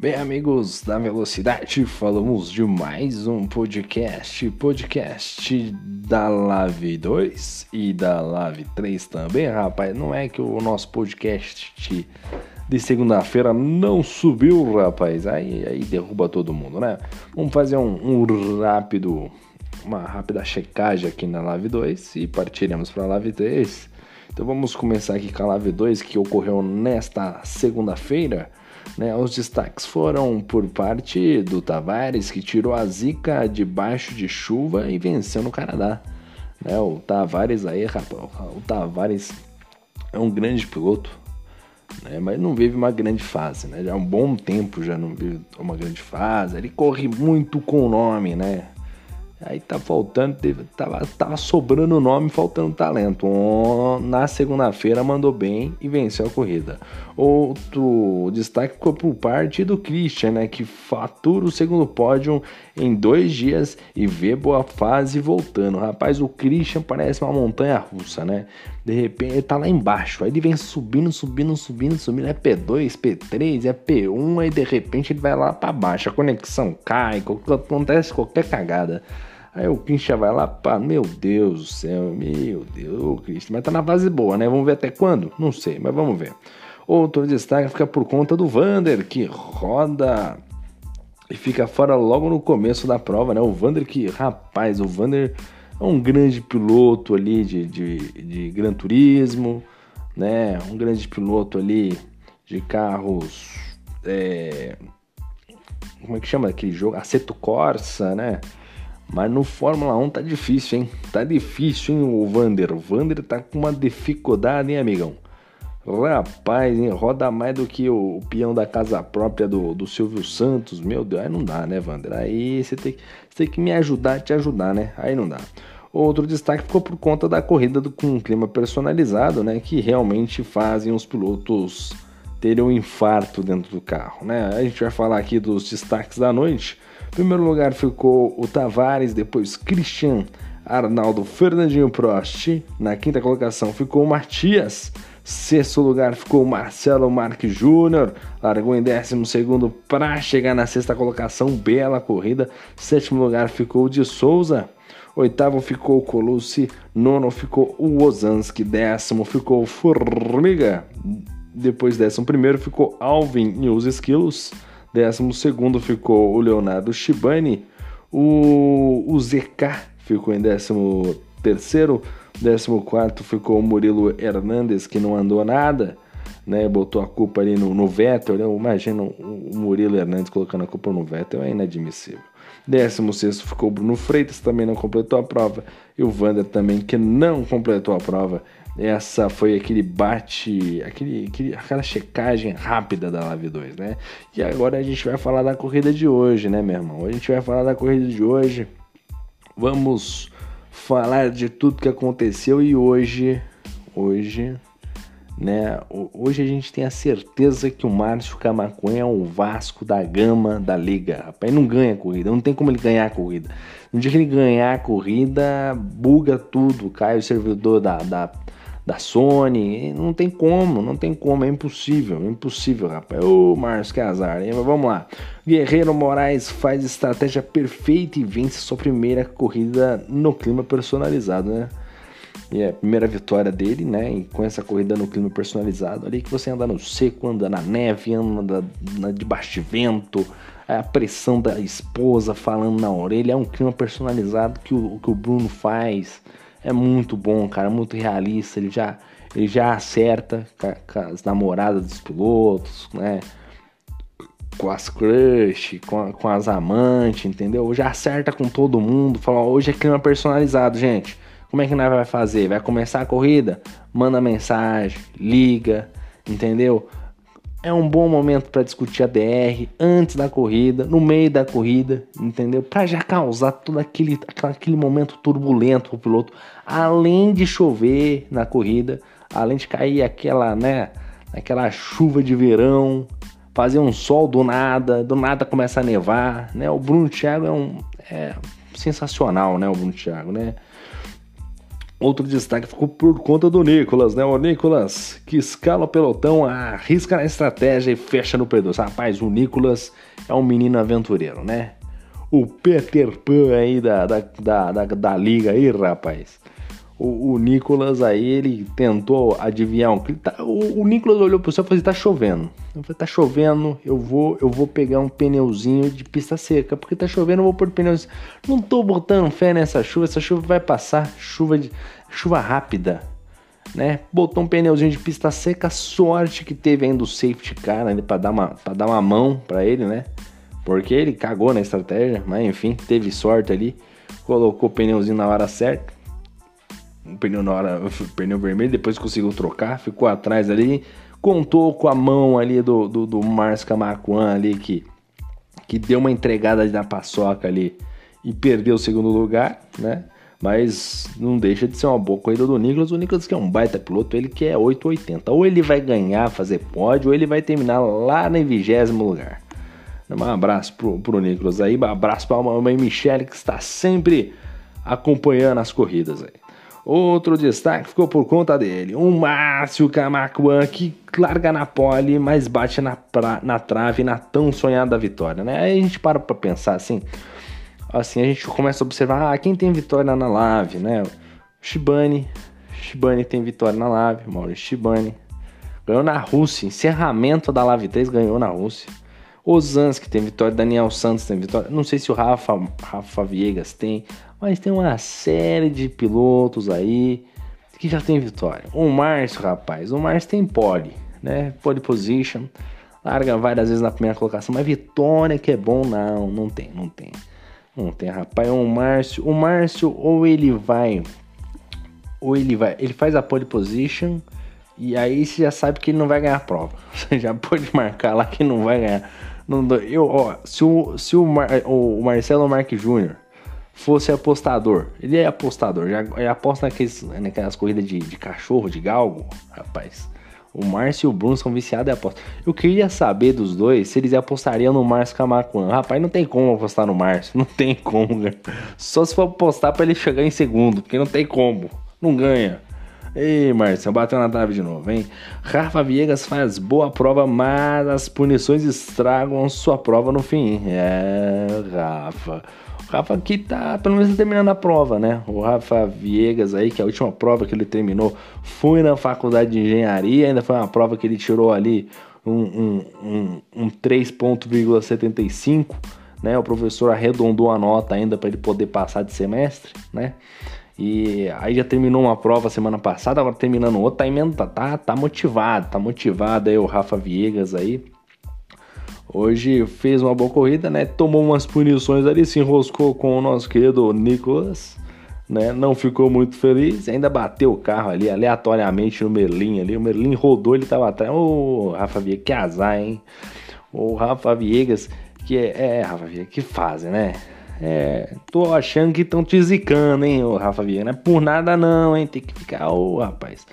Bem, amigos da Velocidade, falamos de mais um podcast, podcast da Live 2 e da Live 3 também, rapaz. Não é que o nosso podcast de segunda-feira não subiu, rapaz. Aí, aí derruba todo mundo, né? Vamos fazer um, um rápido, uma rápida checagem aqui na Live 2 e partiremos para a Live 3. Então vamos começar aqui com a Live 2 que ocorreu nesta segunda-feira. Né, os destaques foram por parte do Tavares, que tirou a zica debaixo de chuva e venceu no Canadá. Né, o Tavares aí, rapaz, o Tavares é um grande piloto, né, mas não vive uma grande fase. Né, já há um bom tempo já não vive uma grande fase. Ele corre muito com o nome, né? Aí tá faltando, tava, tava sobrando nome, faltando talento. Na segunda-feira mandou bem e venceu a corrida. Outro destaque ficou por parte do Christian, né? Que fatura o segundo pódio em dois dias e vê boa fase voltando. Rapaz, o Christian parece uma montanha russa, né? De repente ele tá lá embaixo, aí ele vem subindo, subindo, subindo, subindo. É P2, P3, é P1, aí de repente ele vai lá para baixo. A conexão cai, acontece qualquer cagada. Aí o Christian vai lá, pá, meu Deus do céu, meu Deus, o Christian, mas tá na fase boa, né? Vamos ver até quando? Não sei, mas vamos ver. Outro destaque fica por conta do Vander, que roda e fica fora logo no começo da prova, né? O Vander que, rapaz, o Vander é um grande piloto ali de, de, de Gran Turismo, né? Um grande piloto ali de carros. É... Como é que chama aquele jogo? Aceto Corsa, né? Mas no Fórmula 1 tá difícil, hein? Tá difícil, hein, o Vander. O Vander tá com uma dificuldade, hein, amigão? Rapaz, hein? roda mais do que o, o peão da casa própria do, do Silvio Santos. Meu Deus, aí não dá, né, Vander? Aí você tem, tem que me ajudar, te ajudar, né? Aí não dá. Outro destaque ficou por conta da corrida do, com um clima personalizado, né? Que realmente fazem os pilotos terem um infarto dentro do carro, né? A gente vai falar aqui dos destaques da noite. Em primeiro lugar ficou o Tavares, depois Christian, Arnaldo, Fernandinho Prost. Na quinta colocação ficou o Matias. Sexto lugar ficou Marcelo Marques Júnior, largou em décimo segundo para chegar na sexta colocação, bela corrida. Sétimo lugar ficou de Souza, oitavo ficou Colucci, nono ficou o Ozanski, décimo ficou Formiga, depois décimo primeiro ficou Alvin e os Esquilos, Décimo segundo ficou o Leonardo Shibani. O, o ZK ficou em décimo terceiro. Décimo quarto ficou o Murilo Hernandes, que não andou nada. Né, botou a culpa ali no, no Vettel. Né? Imagina o Murilo Hernandes colocando a culpa no Vettel, é inadmissível. Décimo sexto ficou o Bruno Freitas, também não completou a prova. E o Vander também, que não completou a prova. Essa foi aquele bate, aquele, aquele, aquela checagem rápida da Live 2, né? E agora a gente vai falar da corrida de hoje, né, meu irmão? A gente vai falar da corrida de hoje. Vamos falar de tudo que aconteceu e hoje, hoje, né? Hoje a gente tem a certeza que o Márcio Camacuã é o Vasco da Gama da Liga. Rapaz, ele não ganha corrida, não tem como ele ganhar a corrida. No dia que ele ganhar a corrida, buga tudo, cai o servidor da, da da Sony. Não tem como, não tem como, é impossível, é impossível, rapaz. Ô, Márcio, que azar, hein? Mas vamos lá. Guerreiro Moraes faz estratégia perfeita e vence sua primeira corrida no clima personalizado, né? E é a primeira vitória dele, né? E com essa corrida no clima personalizado ali, que você anda no seco, anda na neve, anda debaixo de vento, a pressão da esposa falando na orelha, é um clima personalizado que o, que o Bruno faz é muito bom, cara, muito realista. Ele já, ele já acerta com, com as namoradas dos pilotos, né? Com as crush, com, com as amantes, entendeu? Já acerta com todo mundo. Fala, hoje é clima personalizado, gente. Como é que nós vai fazer? Vai começar a corrida? Manda mensagem, liga, entendeu? É um bom momento para discutir a DR antes da corrida, no meio da corrida, entendeu? Para já causar todo aquele, aquele momento turbulento pro piloto, além de chover na corrida, além de cair aquela, né, aquela chuva de verão, fazer um sol do nada, do nada começa a nevar, né? O Bruno Thiago é um é sensacional, né, o Bruno Thiago, né? Outro destaque ficou por conta do Nicolas, né? O Nicolas que escala o pelotão, arrisca na estratégia e fecha no P2. Rapaz, o Nicolas é um menino aventureiro, né? O Peter Pan aí da, da, da, da, da liga aí, rapaz o, o Nicolas aí, ele tentou adivinhar um tá, o, o Nicolas olhou pro céu e falou assim, tá chovendo. Eu falei, tá chovendo, eu vou, eu vou pegar um pneuzinho de pista seca, porque tá chovendo, eu vou pôr pneuzinho. Não tô botando fé nessa chuva, essa chuva vai passar, chuva de chuva rápida, né? Botou um pneuzinho de pista seca, sorte que teve ainda o safety car ali para dar uma para dar uma mão para ele, né? Porque ele cagou na estratégia, mas enfim, teve sorte ali, colocou o pneuzinho na hora certa um pneu na hora, pneu vermelho, depois conseguiu trocar, ficou atrás ali, contou com a mão ali do, do, do Márcio Camacuan ali que, que deu uma entregada na paçoca ali e perdeu o segundo lugar, né? Mas não deixa de ser uma boa corrida do Nicolas. O Nicolas que é um baita piloto, ele que é 880. Ou ele vai ganhar, fazer pódio, ou ele vai terminar lá no vigésimo lugar. Um abraço pro, pro Nicolas aí, um abraço pra mamãe Michele que está sempre acompanhando as corridas aí. Outro destaque ficou por conta dele, o Márcio Camacuan, que larga na pole, mas bate na, pra, na trave na tão sonhada vitória, né? Aí a gente para pra pensar assim, assim, a gente começa a observar, ah, quem tem vitória na Lave, né? Shibane, Shibane tem vitória na Lave, Maurício Shibane, ganhou na Rússia, encerramento da Lave 3 ganhou na Rússia. Osansky tem vitória, Daniel Santos tem vitória, não sei se o Rafa, Rafa Viegas tem, mas tem uma série de pilotos aí que já tem vitória. O Márcio, rapaz, o Márcio tem pole, né? Pole position, larga várias vezes na primeira colocação, mas vitória que é bom, não, não tem, não tem. Não tem, rapaz. O Márcio, o Márcio ou ele vai ou ele vai, ele faz a pole position e aí você já sabe que ele não vai ganhar a prova. Você já pode marcar lá que não vai ganhar. Não, eu, ó, se o, se o, Mar, o Marcelo Marques Júnior fosse apostador. Ele é apostador, já é aposta naqueles, naquelas corridas de, de cachorro, de galgo, rapaz. O Márcio e o Bruno são viciados em aposta. Eu queria saber dos dois se eles apostariam no Márcio Camacuan. Rapaz, não tem como apostar no Márcio. Não tem como, né? Só se for apostar para ele chegar em segundo, porque não tem como. Não ganha. Ei, Márcio, bateu na trave de novo, hein? Rafa Viegas faz boa prova, mas as punições estragam sua prova no fim. É, Rafa. Rafa que tá, pelo menos terminando a prova, né? O Rafa Viegas aí, que é a última prova que ele terminou foi na faculdade de engenharia, ainda foi uma prova que ele tirou ali um, um, um, um 3,75, né? O professor arredondou a nota ainda para ele poder passar de semestre, né? E aí já terminou uma prova semana passada, agora terminando outra, tá, emenda, tá, tá motivado, tá motivado aí o Rafa Viegas aí. Hoje fez uma boa corrida, né? Tomou umas punições ali, se enroscou com o nosso querido Nicolas, né? Não ficou muito feliz, ainda bateu o carro ali aleatoriamente no Merlin ali. O Merlin rodou, ele tava atrás. Ô, Rafa Viegas, que azar, hein? O Rafa Viegas, que é, é Rafa Viegas, que fazem, né? É, tô achando que estão te zicando, hein, o Rafa Viegas. Não é por nada não, hein? Tem que ficar, ô, rapaz.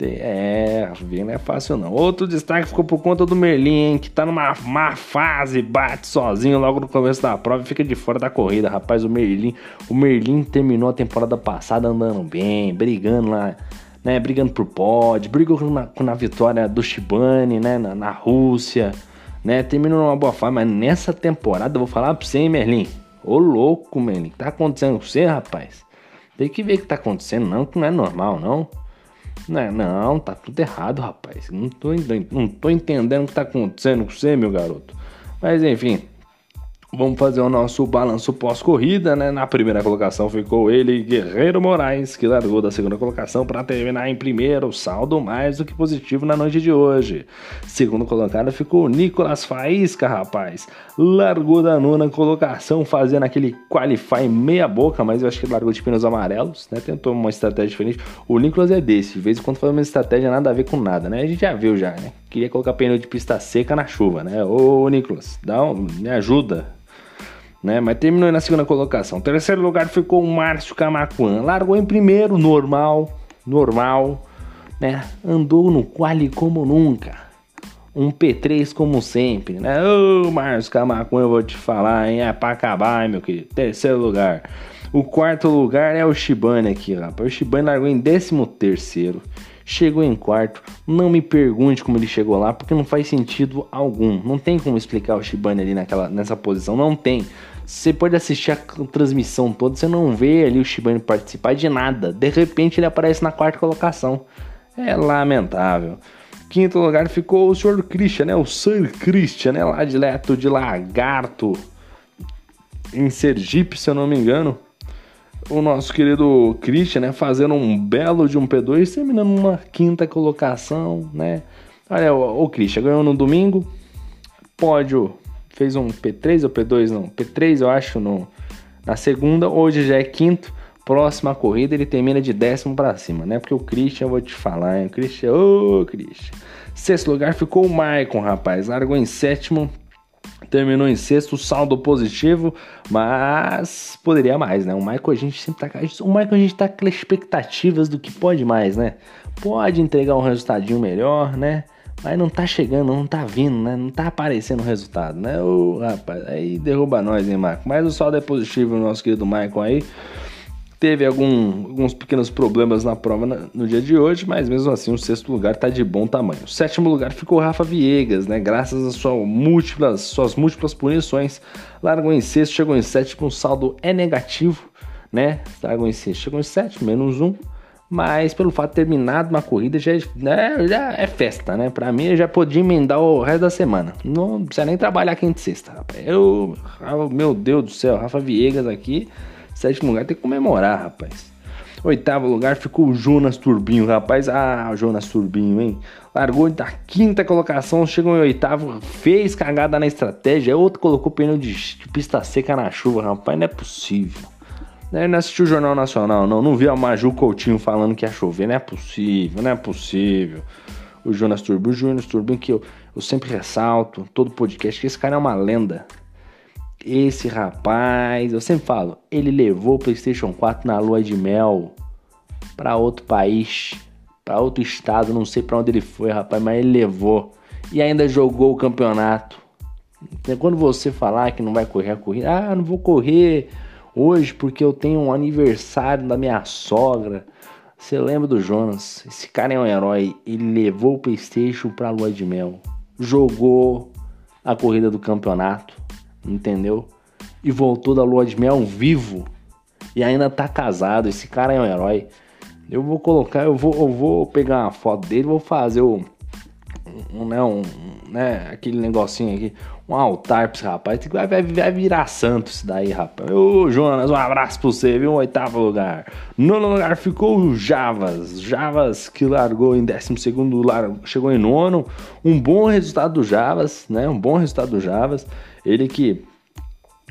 É, ver não é fácil não. Outro destaque ficou por conta do Merlin, que tá numa má fase, bate sozinho logo no começo da prova e fica de fora da corrida. Rapaz, o Merlin, o Merlin terminou a temporada passada andando bem, brigando lá, né, brigando por pódio, brigou na, na vitória do Shibane, né, na, na, Rússia, né, terminou numa boa fase, mas nessa temporada eu vou falar pra você, hein, Merlin. Ô louco, Merlin, o que tá acontecendo com você, rapaz? Tem que ver o que tá acontecendo, não, que não é normal, não. Não, né? não, tá tudo errado, rapaz. Não tô, não tô entendendo o que tá acontecendo com você, meu garoto. Mas enfim, Vamos fazer o nosso balanço pós-corrida, né? Na primeira colocação ficou ele, Guerreiro Moraes, que largou da segunda colocação para terminar em primeiro, saldo mais do que positivo na noite de hoje. Segundo colocado ficou Nicolas Faísca, rapaz. Largou da nona colocação, fazendo aquele qualify meia boca, mas eu acho que largou de pneus amarelos, né? Tentou uma estratégia diferente. O Nicolas é desse, de vez em quando faz uma estratégia nada a ver com nada, né? A gente já viu já, né? Queria colocar pneu de pista seca na chuva, né? Ô, Nicolas, dá um, me ajuda né? Mas terminou na segunda colocação. Terceiro lugar ficou o Márcio Camacuan. Largou em primeiro, normal, normal, né? Andou no quali como nunca. Um P3 como sempre, né? Ô, Márcio Camacuan, eu vou te falar, hein? É pra acabar, hein, meu querido. Terceiro lugar. O quarto lugar é o Shibane aqui, rapaz. O Shibane largou em 13 terceiro chegou em quarto. Não me pergunte como ele chegou lá, porque não faz sentido algum. Não tem como explicar o Shibane ali naquela, nessa posição, não tem. Você pode assistir a transmissão toda, você não vê ali o Shibane participar de nada. De repente ele aparece na quarta colocação. É lamentável. Quinto lugar ficou o Sr. Christian, né? O Sir Christian, né? Lá direto de Lagarto, em Sergipe, se eu não me engano o nosso querido Christian, né, fazendo um belo de um P2, terminando uma quinta colocação, né? Olha, o, o Christian ganhou no domingo, pódio, fez um P3 ou P2, não, P3 eu acho no, na segunda, hoje já é quinto, próxima corrida ele termina de décimo para cima, né? Porque o Christian, eu vou te falar, hein? O Christian, ô oh, Christian. Sexto lugar ficou o Maicon, rapaz, largou em sétimo, terminou em sexto, saldo positivo, mas poderia mais, né? O Michael a gente sempre tá. O a gente tá com expectativas do que pode mais, né? Pode entregar um resultadinho melhor, né? Mas não tá chegando, não tá vindo, né? Não tá aparecendo o resultado, né? O rapaz, aí derruba nós, hein, Marco? Mas o saldo é positivo, nosso querido Michael aí teve algum, alguns pequenos problemas na prova na, no dia de hoje, mas mesmo assim o sexto lugar está de bom tamanho. O sétimo lugar ficou Rafa Viegas, né? Graças às sua múltiplas, suas múltiplas punições, largou em sexto, chegou em sétimo, o saldo é negativo, né? Largou em sexto, chegou em sétimo, menos um. Mas pelo fato de ter terminado uma corrida já, né, já é festa, né? Pra mim já podia emendar o resto da semana. Não precisa nem trabalhar quinta e sexta. Eu, meu Deus do céu, Rafa Viegas aqui Sétimo lugar tem que comemorar, rapaz. Oitavo lugar ficou o Jonas Turbinho, rapaz. Ah, Jonas Turbinho, hein? Largou da quinta colocação, chegou em oitavo, fez cagada na estratégia. Outro colocou pneu de, pista seca na chuva, rapaz. Não é possível. Não assistiu o Jornal Nacional, não. Não viu a Maju Coutinho falando que ia chover. Não é possível, não é possível. O Jonas Turbinho, o Jonas Turbinho, que eu, eu sempre ressalto, todo podcast, que esse cara é uma lenda. Esse rapaz, eu sempre falo, ele levou o PlayStation 4 na lua de mel para outro país, para outro estado, não sei para onde ele foi, rapaz, mas ele levou e ainda jogou o campeonato. Quando você falar que não vai correr a corrida, ah, não vou correr hoje porque eu tenho um aniversário da minha sogra. Você lembra do Jonas? Esse cara é um herói. Ele levou o PlayStation pra lua de mel, jogou a corrida do campeonato entendeu? E voltou da lua de mel vivo e ainda tá casado. Esse cara é um herói. Eu vou colocar, eu vou, eu vou pegar uma foto dele, vou fazer o um, né, um, né, aquele negocinho aqui, um altar pra esse rapaz. Vai, vai, vai virar santo isso daí, rapaz. Ô, Jonas, um abraço pra você, viu? Oitavo lugar. Nono lugar ficou o Javas. Javas que largou em décimo segundo, chegou em nono. Um bom resultado do Javas, né? Um bom resultado do Javas. Ele que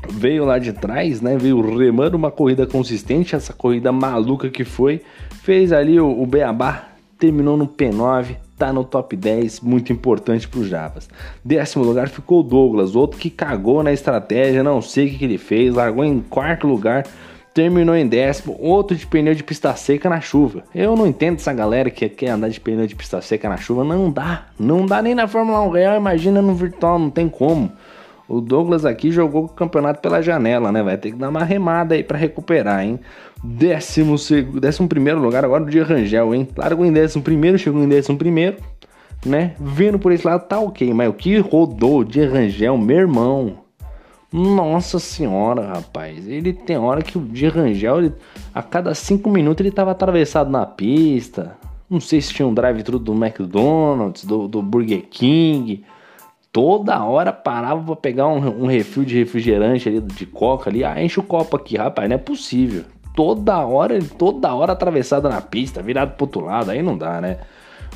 veio lá de trás, né? Veio remando uma corrida consistente, essa corrida maluca que foi. Fez ali o, o Beabá, terminou no P9, tá no top 10, muito importante para os Javas. Décimo lugar ficou o Douglas, outro que cagou na estratégia, não sei o que, que ele fez, largou em quarto lugar, terminou em décimo, outro de pneu de pista seca na chuva. Eu não entendo essa galera que quer andar de pneu de pista seca na chuva, não dá, não dá nem na Fórmula 1 real, imagina no virtual, não tem como. O Douglas aqui jogou o campeonato pela janela, né? Vai ter que dar uma remada aí para recuperar, hein? Décimo, décimo primeiro lugar agora o de Rangel, hein? Largou em décimo primeiro, chegou em décimo primeiro, né? Vendo por esse lado tá ok, mas o que rodou de Rangel, meu irmão? Nossa senhora, rapaz. Ele tem hora que o de Rangel, ele, a cada cinco minutos ele tava atravessado na pista. Não sei se tinha um drive-thru do McDonald's, do, do Burger King toda hora parava pra pegar um, um refil de refrigerante ali, de coca ali. Ah, enche o copo aqui, rapaz, não é possível. Toda hora, toda hora atravessada na pista, virado pro outro lado, aí não dá, né?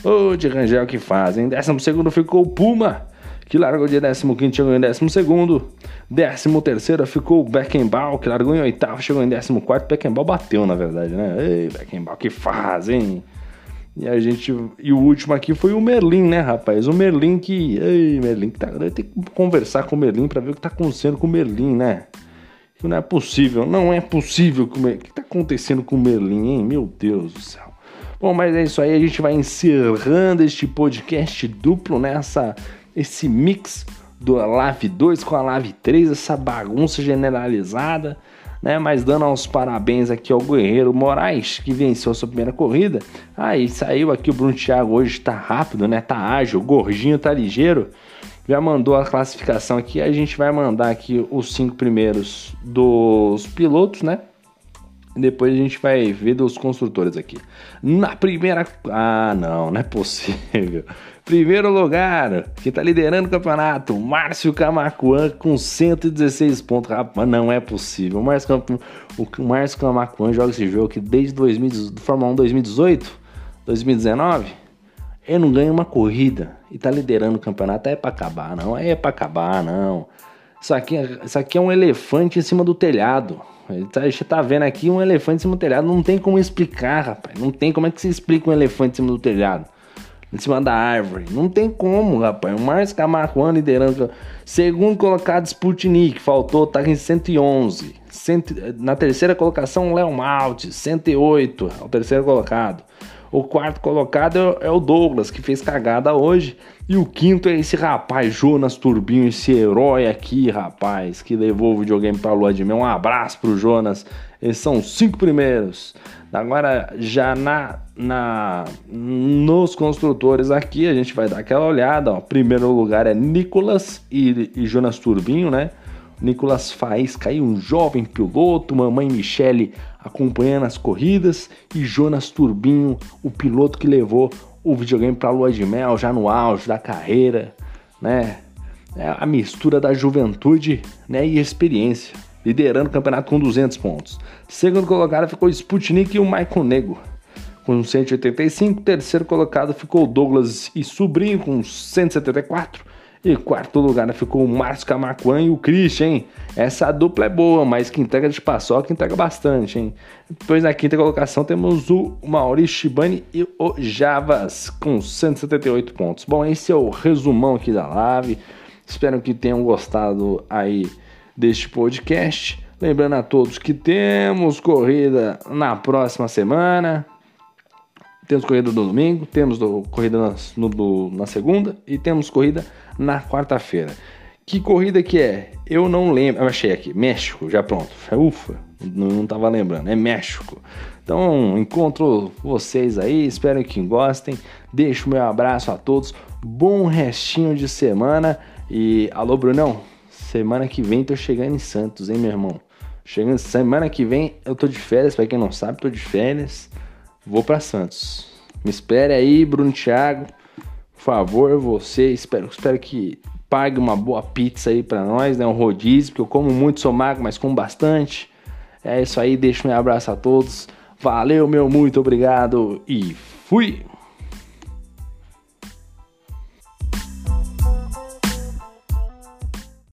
Ô, de Rangel que fazem. Décimo segundo ficou o Puma, que largou de décimo quinto, chegou em décimo segundo. Décimo terceiro ficou o Beckenbauer, que largou em oitavo, chegou em décimo quarto. Beckenbauer bateu, na verdade, né? Ei, Beckenbauer que fazem. E a gente. E o último aqui foi o Merlin, né, rapaz? O Merlin que. Ei, Merlin, que tá. Tem que conversar com o Merlin pra ver o que tá acontecendo com o Merlin, né? Que não é possível, não é possível. O que tá acontecendo com o Merlin, hein? Meu Deus do céu. Bom, mas é isso aí, a gente vai encerrando este podcast duplo nessa. Esse mix do Lave 2 com a Lave 3, essa bagunça generalizada né? Mas dando os parabéns aqui ao Guerreiro Moraes, que venceu a sua primeira corrida. Aí saiu aqui o Bruno Thiago hoje, tá rápido, né? Tá ágil, gordinho tá ligeiro. Já mandou a classificação aqui, a gente vai mandar aqui os cinco primeiros dos pilotos, né? Depois a gente vai ver dos construtores aqui. Na primeira. Ah, não, não é possível. Primeiro lugar, que tá liderando o campeonato, Márcio Camacuan com 116 pontos. Rapaz, não é possível. O Márcio, o Márcio joga esse jogo aqui desde 2000, Fórmula 1 2018, 2019. Ele não ganha uma corrida e tá liderando o campeonato. É pra acabar, não. É pra acabar, não. Isso aqui, isso aqui é um elefante em cima do telhado. Tá, a gente tá vendo aqui um elefante em cima do telhado. Não tem como explicar, rapaz. Não tem como é que se explica um elefante em cima do telhado. Em cima da árvore. Não tem como, rapaz. O Márcio Camargo liderando. Segundo colocado, Sputnik. Faltou, tá em 111. Cento, na terceira colocação, Léo Malte. 108. É o terceiro colocado. O quarto colocado é, é o Douglas, que fez cagada hoje. E o quinto é esse rapaz, Jonas Turbinho, esse herói aqui, rapaz, que levou o videogame pra lua de mel. Um abraço pro Jonas. Esses são os cinco primeiros. Agora, já na, na nos construtores aqui, a gente vai dar aquela olhada. Ó. Primeiro lugar é Nicolas e, e Jonas Turbinho, né? Nicolas Faísca aí, um jovem piloto, mamãe Michele acompanhando as corridas e Jonas Turbinho, o piloto que levou o videogame para lua de mel, já no auge da carreira, né? É a mistura da juventude né, e experiência, liderando o campeonato com 200 pontos. Segundo colocado ficou Sputnik e o Michael Nego com 185. Terceiro colocado ficou Douglas e Sobrinho com 174. E quarto lugar ficou o Márcio Camacuan e o Christian, hein? Essa dupla é boa, mas que entrega de paçoca entrega bastante, hein? Depois na quinta colocação temos o Maurício Shibani e o Javas com 178 pontos. Bom, esse é o resumão aqui da live. Espero que tenham gostado aí deste podcast. Lembrando a todos que temos corrida na próxima semana. Temos corrida no domingo, temos corrida na, no, na segunda e temos corrida na quarta-feira. Que corrida que é? Eu não lembro. Eu achei aqui, México, já pronto. Ufa, não, não tava lembrando, é México. Então, encontro vocês aí, espero que gostem. Deixo meu abraço a todos. Bom restinho de semana. E alô, Brunão, semana que vem tô chegando em Santos, hein, meu irmão? Chegando semana que vem eu tô de férias, para quem não sabe, tô de férias. Vou para Santos. Me espere aí, Bruno Thiago favor, você, espero, espero que pague uma boa pizza aí para nós, né? Um rodízio, porque eu como muito, sou magro, mas como bastante. É isso aí, deixo meu abraço a todos. Valeu, meu muito obrigado e fui!